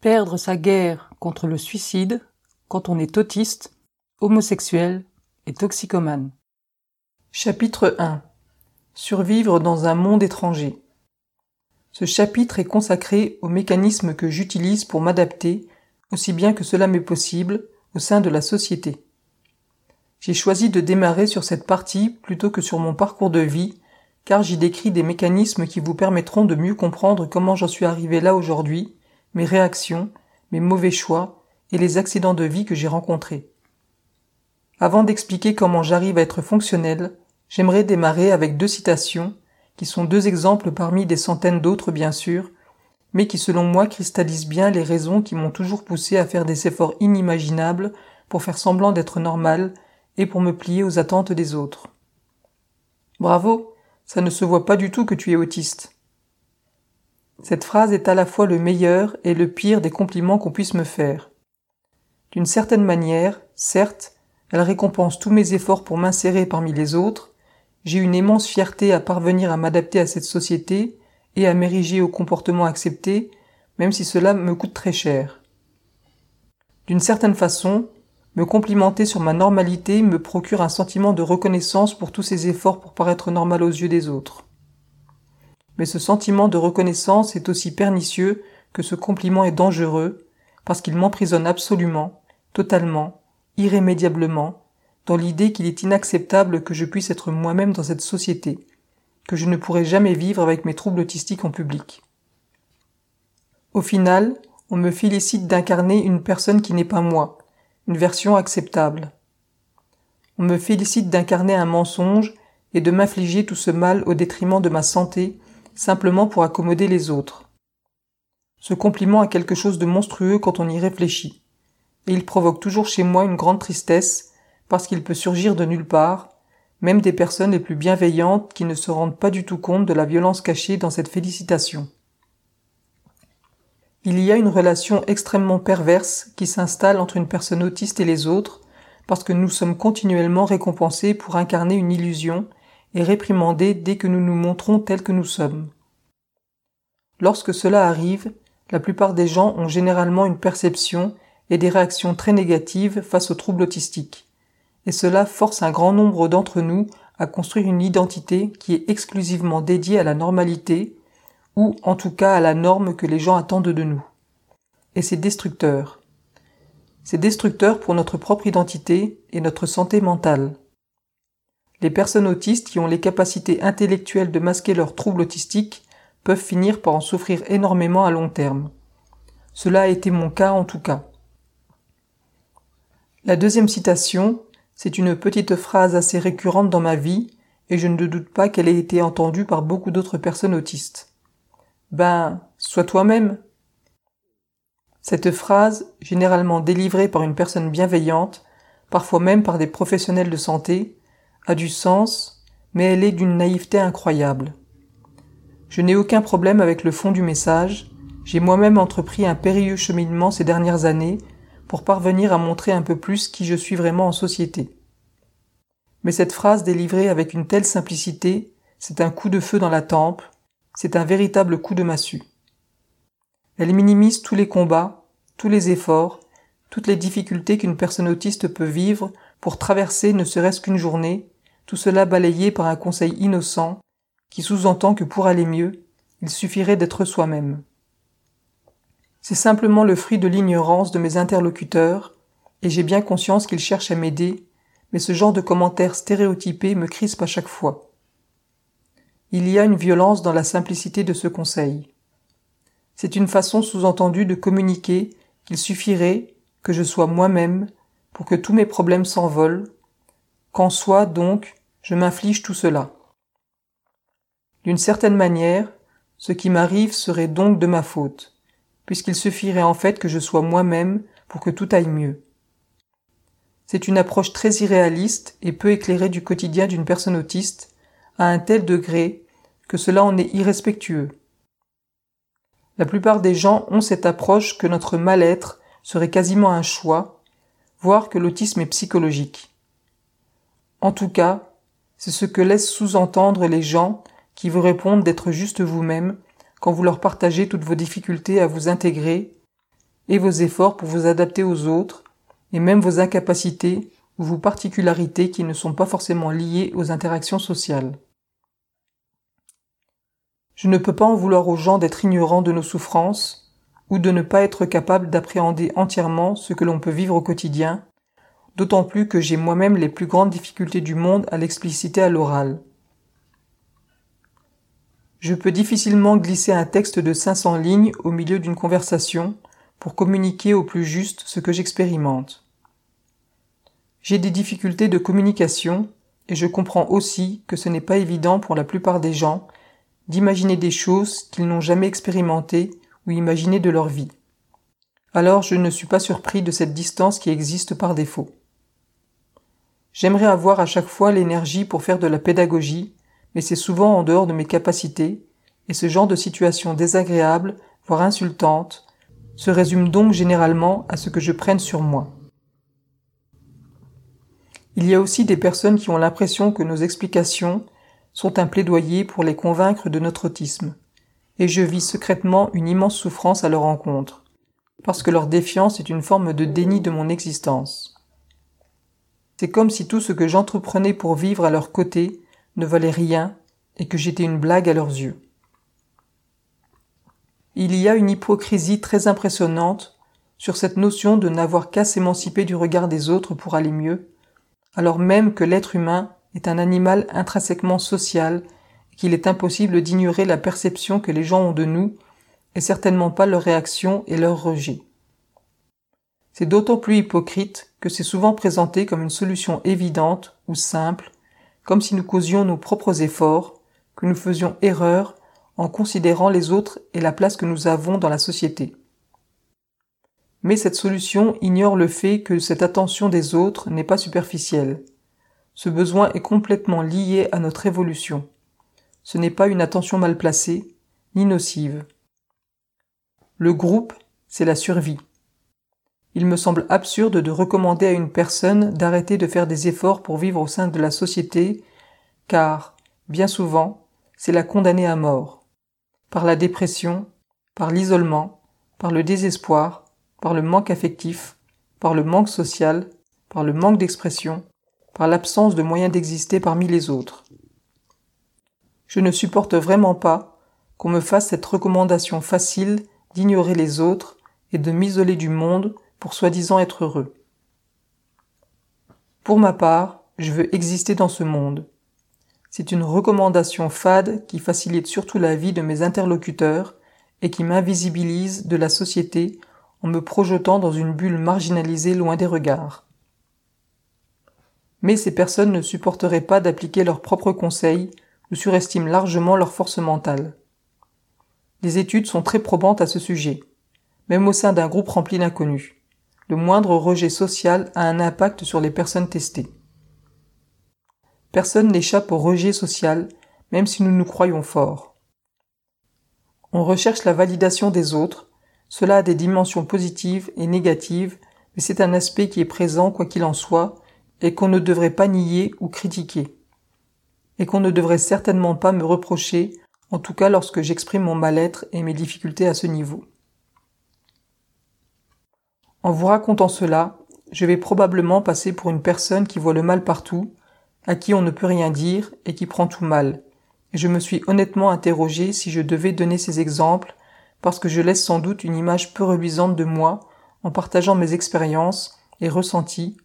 Perdre sa guerre contre le suicide quand on est autiste, homosexuel et toxicomane. Chapitre 1 Survivre dans un monde étranger. Ce chapitre est consacré aux mécanismes que j'utilise pour m'adapter, aussi bien que cela m'est possible, au sein de la société. J'ai choisi de démarrer sur cette partie plutôt que sur mon parcours de vie, car j'y décris des mécanismes qui vous permettront de mieux comprendre comment j'en suis arrivé là aujourd'hui mes réactions, mes mauvais choix et les accidents de vie que j'ai rencontrés. Avant d'expliquer comment j'arrive à être fonctionnel, j'aimerais démarrer avec deux citations, qui sont deux exemples parmi des centaines d'autres bien sûr, mais qui selon moi cristallisent bien les raisons qui m'ont toujours poussé à faire des efforts inimaginables pour faire semblant d'être normal et pour me plier aux attentes des autres. Bravo, ça ne se voit pas du tout que tu es autiste. Cette phrase est à la fois le meilleur et le pire des compliments qu'on puisse me faire. D'une certaine manière, certes, elle récompense tous mes efforts pour m'insérer parmi les autres, j'ai une immense fierté à parvenir à m'adapter à cette société et à m'ériger au comportement accepté, même si cela me coûte très cher. D'une certaine façon, me complimenter sur ma normalité me procure un sentiment de reconnaissance pour tous ces efforts pour paraître normal aux yeux des autres mais ce sentiment de reconnaissance est aussi pernicieux que ce compliment est dangereux, parce qu'il m'emprisonne absolument, totalement, irrémédiablement, dans l'idée qu'il est inacceptable que je puisse être moi-même dans cette société, que je ne pourrai jamais vivre avec mes troubles autistiques en public. Au final, on me félicite d'incarner une personne qui n'est pas moi, une version acceptable. On me félicite d'incarner un mensonge et de m'infliger tout ce mal au détriment de ma santé simplement pour accommoder les autres. Ce compliment a quelque chose de monstrueux quand on y réfléchit, et il provoque toujours chez moi une grande tristesse, parce qu'il peut surgir de nulle part, même des personnes les plus bienveillantes qui ne se rendent pas du tout compte de la violence cachée dans cette félicitation. Il y a une relation extrêmement perverse qui s'installe entre une personne autiste et les autres, parce que nous sommes continuellement récompensés pour incarner une illusion et réprimandés dès que nous nous montrons tels que nous sommes. Lorsque cela arrive, la plupart des gens ont généralement une perception et des réactions très négatives face aux troubles autistiques, et cela force un grand nombre d'entre nous à construire une identité qui est exclusivement dédiée à la normalité, ou en tout cas à la norme que les gens attendent de nous. Et c'est destructeur. C'est destructeur pour notre propre identité et notre santé mentale. Les personnes autistes qui ont les capacités intellectuelles de masquer leurs troubles autistiques peuvent finir par en souffrir énormément à long terme. Cela a été mon cas en tout cas. La deuxième citation, c'est une petite phrase assez récurrente dans ma vie, et je ne doute pas qu'elle ait été entendue par beaucoup d'autres personnes autistes. Ben, sois toi-même. Cette phrase, généralement délivrée par une personne bienveillante, parfois même par des professionnels de santé, a du sens, mais elle est d'une naïveté incroyable. Je n'ai aucun problème avec le fond du message, j'ai moi-même entrepris un périlleux cheminement ces dernières années pour parvenir à montrer un peu plus qui je suis vraiment en société. Mais cette phrase délivrée avec une telle simplicité, c'est un coup de feu dans la tempe, c'est un véritable coup de massue. Elle minimise tous les combats, tous les efforts, toutes les difficultés qu'une personne autiste peut vivre pour traverser ne serait-ce qu'une journée, tout cela balayé par un conseil innocent qui sous-entend que pour aller mieux, il suffirait d'être soi-même. C'est simplement le fruit de l'ignorance de mes interlocuteurs, et j'ai bien conscience qu'ils cherchent à m'aider, mais ce genre de commentaires stéréotypés me crispe à chaque fois. Il y a une violence dans la simplicité de ce conseil. C'est une façon sous-entendue de communiquer qu'il suffirait que je sois moi-même pour que tous mes problèmes s'envolent, qu'en soi donc je m'inflige tout cela. D'une certaine manière, ce qui m'arrive serait donc de ma faute, puisqu'il suffirait en fait que je sois moi-même pour que tout aille mieux. C'est une approche très irréaliste et peu éclairée du quotidien d'une personne autiste, à un tel degré que cela en est irrespectueux. La plupart des gens ont cette approche que notre mal-être serait quasiment un choix, voire que l'autisme est psychologique. En tout cas, c'est ce que laissent sous-entendre les gens qui vous répondent d'être juste vous-même quand vous leur partagez toutes vos difficultés à vous intégrer, et vos efforts pour vous adapter aux autres, et même vos incapacités ou vos particularités qui ne sont pas forcément liées aux interactions sociales. Je ne peux pas en vouloir aux gens d'être ignorants de nos souffrances, ou de ne pas être capables d'appréhender entièrement ce que l'on peut vivre au quotidien, d'autant plus que j'ai moi-même les plus grandes difficultés du monde à l'expliciter à l'oral. Je peux difficilement glisser un texte de 500 lignes au milieu d'une conversation pour communiquer au plus juste ce que j'expérimente. J'ai des difficultés de communication et je comprends aussi que ce n'est pas évident pour la plupart des gens d'imaginer des choses qu'ils n'ont jamais expérimentées ou imaginées de leur vie. Alors je ne suis pas surpris de cette distance qui existe par défaut. J'aimerais avoir à chaque fois l'énergie pour faire de la pédagogie, mais c'est souvent en dehors de mes capacités, et ce genre de situation désagréable, voire insultante, se résume donc généralement à ce que je prenne sur moi. Il y a aussi des personnes qui ont l'impression que nos explications sont un plaidoyer pour les convaincre de notre autisme, et je vis secrètement une immense souffrance à leur encontre, parce que leur défiance est une forme de déni de mon existence. C'est comme si tout ce que j'entreprenais pour vivre à leur côté ne valait rien et que j'étais une blague à leurs yeux. Il y a une hypocrisie très impressionnante sur cette notion de n'avoir qu'à s'émanciper du regard des autres pour aller mieux, alors même que l'être humain est un animal intrinsèquement social qu'il est impossible d'ignorer la perception que les gens ont de nous et certainement pas leur réaction et leur rejet. C'est d'autant plus hypocrite que c'est souvent présenté comme une solution évidente ou simple, comme si nous causions nos propres efforts, que nous faisions erreur en considérant les autres et la place que nous avons dans la société. Mais cette solution ignore le fait que cette attention des autres n'est pas superficielle. Ce besoin est complètement lié à notre évolution. Ce n'est pas une attention mal placée, ni nocive. Le groupe, c'est la survie. Il me semble absurde de recommander à une personne d'arrêter de faire des efforts pour vivre au sein de la société, car, bien souvent, c'est la condamner à mort. Par la dépression, par l'isolement, par le désespoir, par le manque affectif, par le manque social, par le manque d'expression, par l'absence de moyens d'exister parmi les autres. Je ne supporte vraiment pas qu'on me fasse cette recommandation facile d'ignorer les autres et de m'isoler du monde pour soi-disant être heureux. Pour ma part, je veux exister dans ce monde. C'est une recommandation fade qui facilite surtout la vie de mes interlocuteurs et qui m'invisibilise de la société en me projetant dans une bulle marginalisée loin des regards. Mais ces personnes ne supporteraient pas d'appliquer leurs propres conseils ou surestiment largement leur force mentale. Les études sont très probantes à ce sujet, même au sein d'un groupe rempli d'inconnus. Le moindre rejet social a un impact sur les personnes testées. Personne n'échappe au rejet social, même si nous nous croyons forts. On recherche la validation des autres, cela a des dimensions positives et négatives, mais c'est un aspect qui est présent quoi qu'il en soit, et qu'on ne devrait pas nier ou critiquer, et qu'on ne devrait certainement pas me reprocher, en tout cas lorsque j'exprime mon mal-être et mes difficultés à ce niveau. En vous racontant cela, je vais probablement passer pour une personne qui voit le mal partout, à qui on ne peut rien dire et qui prend tout mal. Et je me suis honnêtement interrogé si je devais donner ces exemples, parce que je laisse sans doute une image peu reluisante de moi en partageant mes expériences et ressentis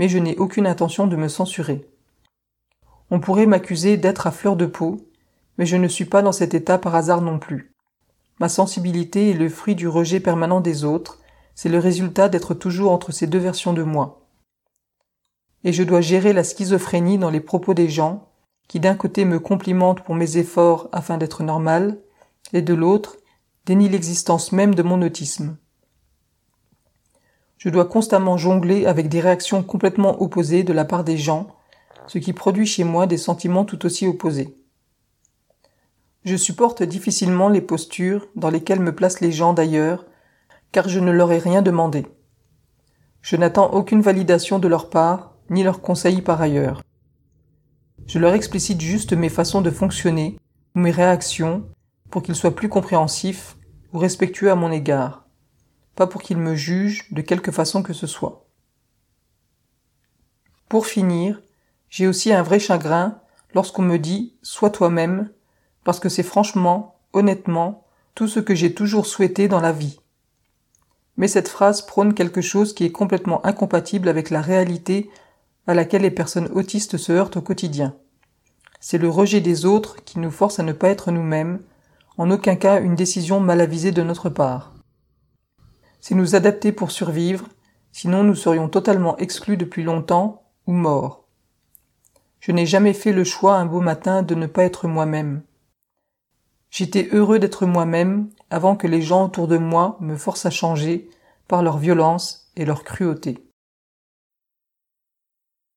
mais je n'ai aucune intention de me censurer. On pourrait m'accuser d'être à fleur de peau, mais je ne suis pas dans cet état par hasard non plus. Ma sensibilité est le fruit du rejet permanent des autres, c'est le résultat d'être toujours entre ces deux versions de moi. Et je dois gérer la schizophrénie dans les propos des gens, qui d'un côté me complimentent pour mes efforts afin d'être normal, et de l'autre dénient l'existence même de mon autisme je dois constamment jongler avec des réactions complètement opposées de la part des gens, ce qui produit chez moi des sentiments tout aussi opposés. Je supporte difficilement les postures dans lesquelles me placent les gens d'ailleurs, car je ne leur ai rien demandé. Je n'attends aucune validation de leur part, ni leur conseil par ailleurs. Je leur explicite juste mes façons de fonctionner, ou mes réactions, pour qu'ils soient plus compréhensifs ou respectueux à mon égard pas pour qu'ils me jugent de quelque façon que ce soit. Pour finir, j'ai aussi un vrai chagrin lorsqu'on me dit sois toi-même, parce que c'est franchement, honnêtement, tout ce que j'ai toujours souhaité dans la vie. Mais cette phrase prône quelque chose qui est complètement incompatible avec la réalité à laquelle les personnes autistes se heurtent au quotidien. C'est le rejet des autres qui nous force à ne pas être nous-mêmes, en aucun cas une décision mal avisée de notre part. C'est nous adapter pour survivre, sinon nous serions totalement exclus depuis longtemps ou morts. Je n'ai jamais fait le choix un beau matin de ne pas être moi-même. J'étais heureux d'être moi-même avant que les gens autour de moi me forcent à changer par leur violence et leur cruauté.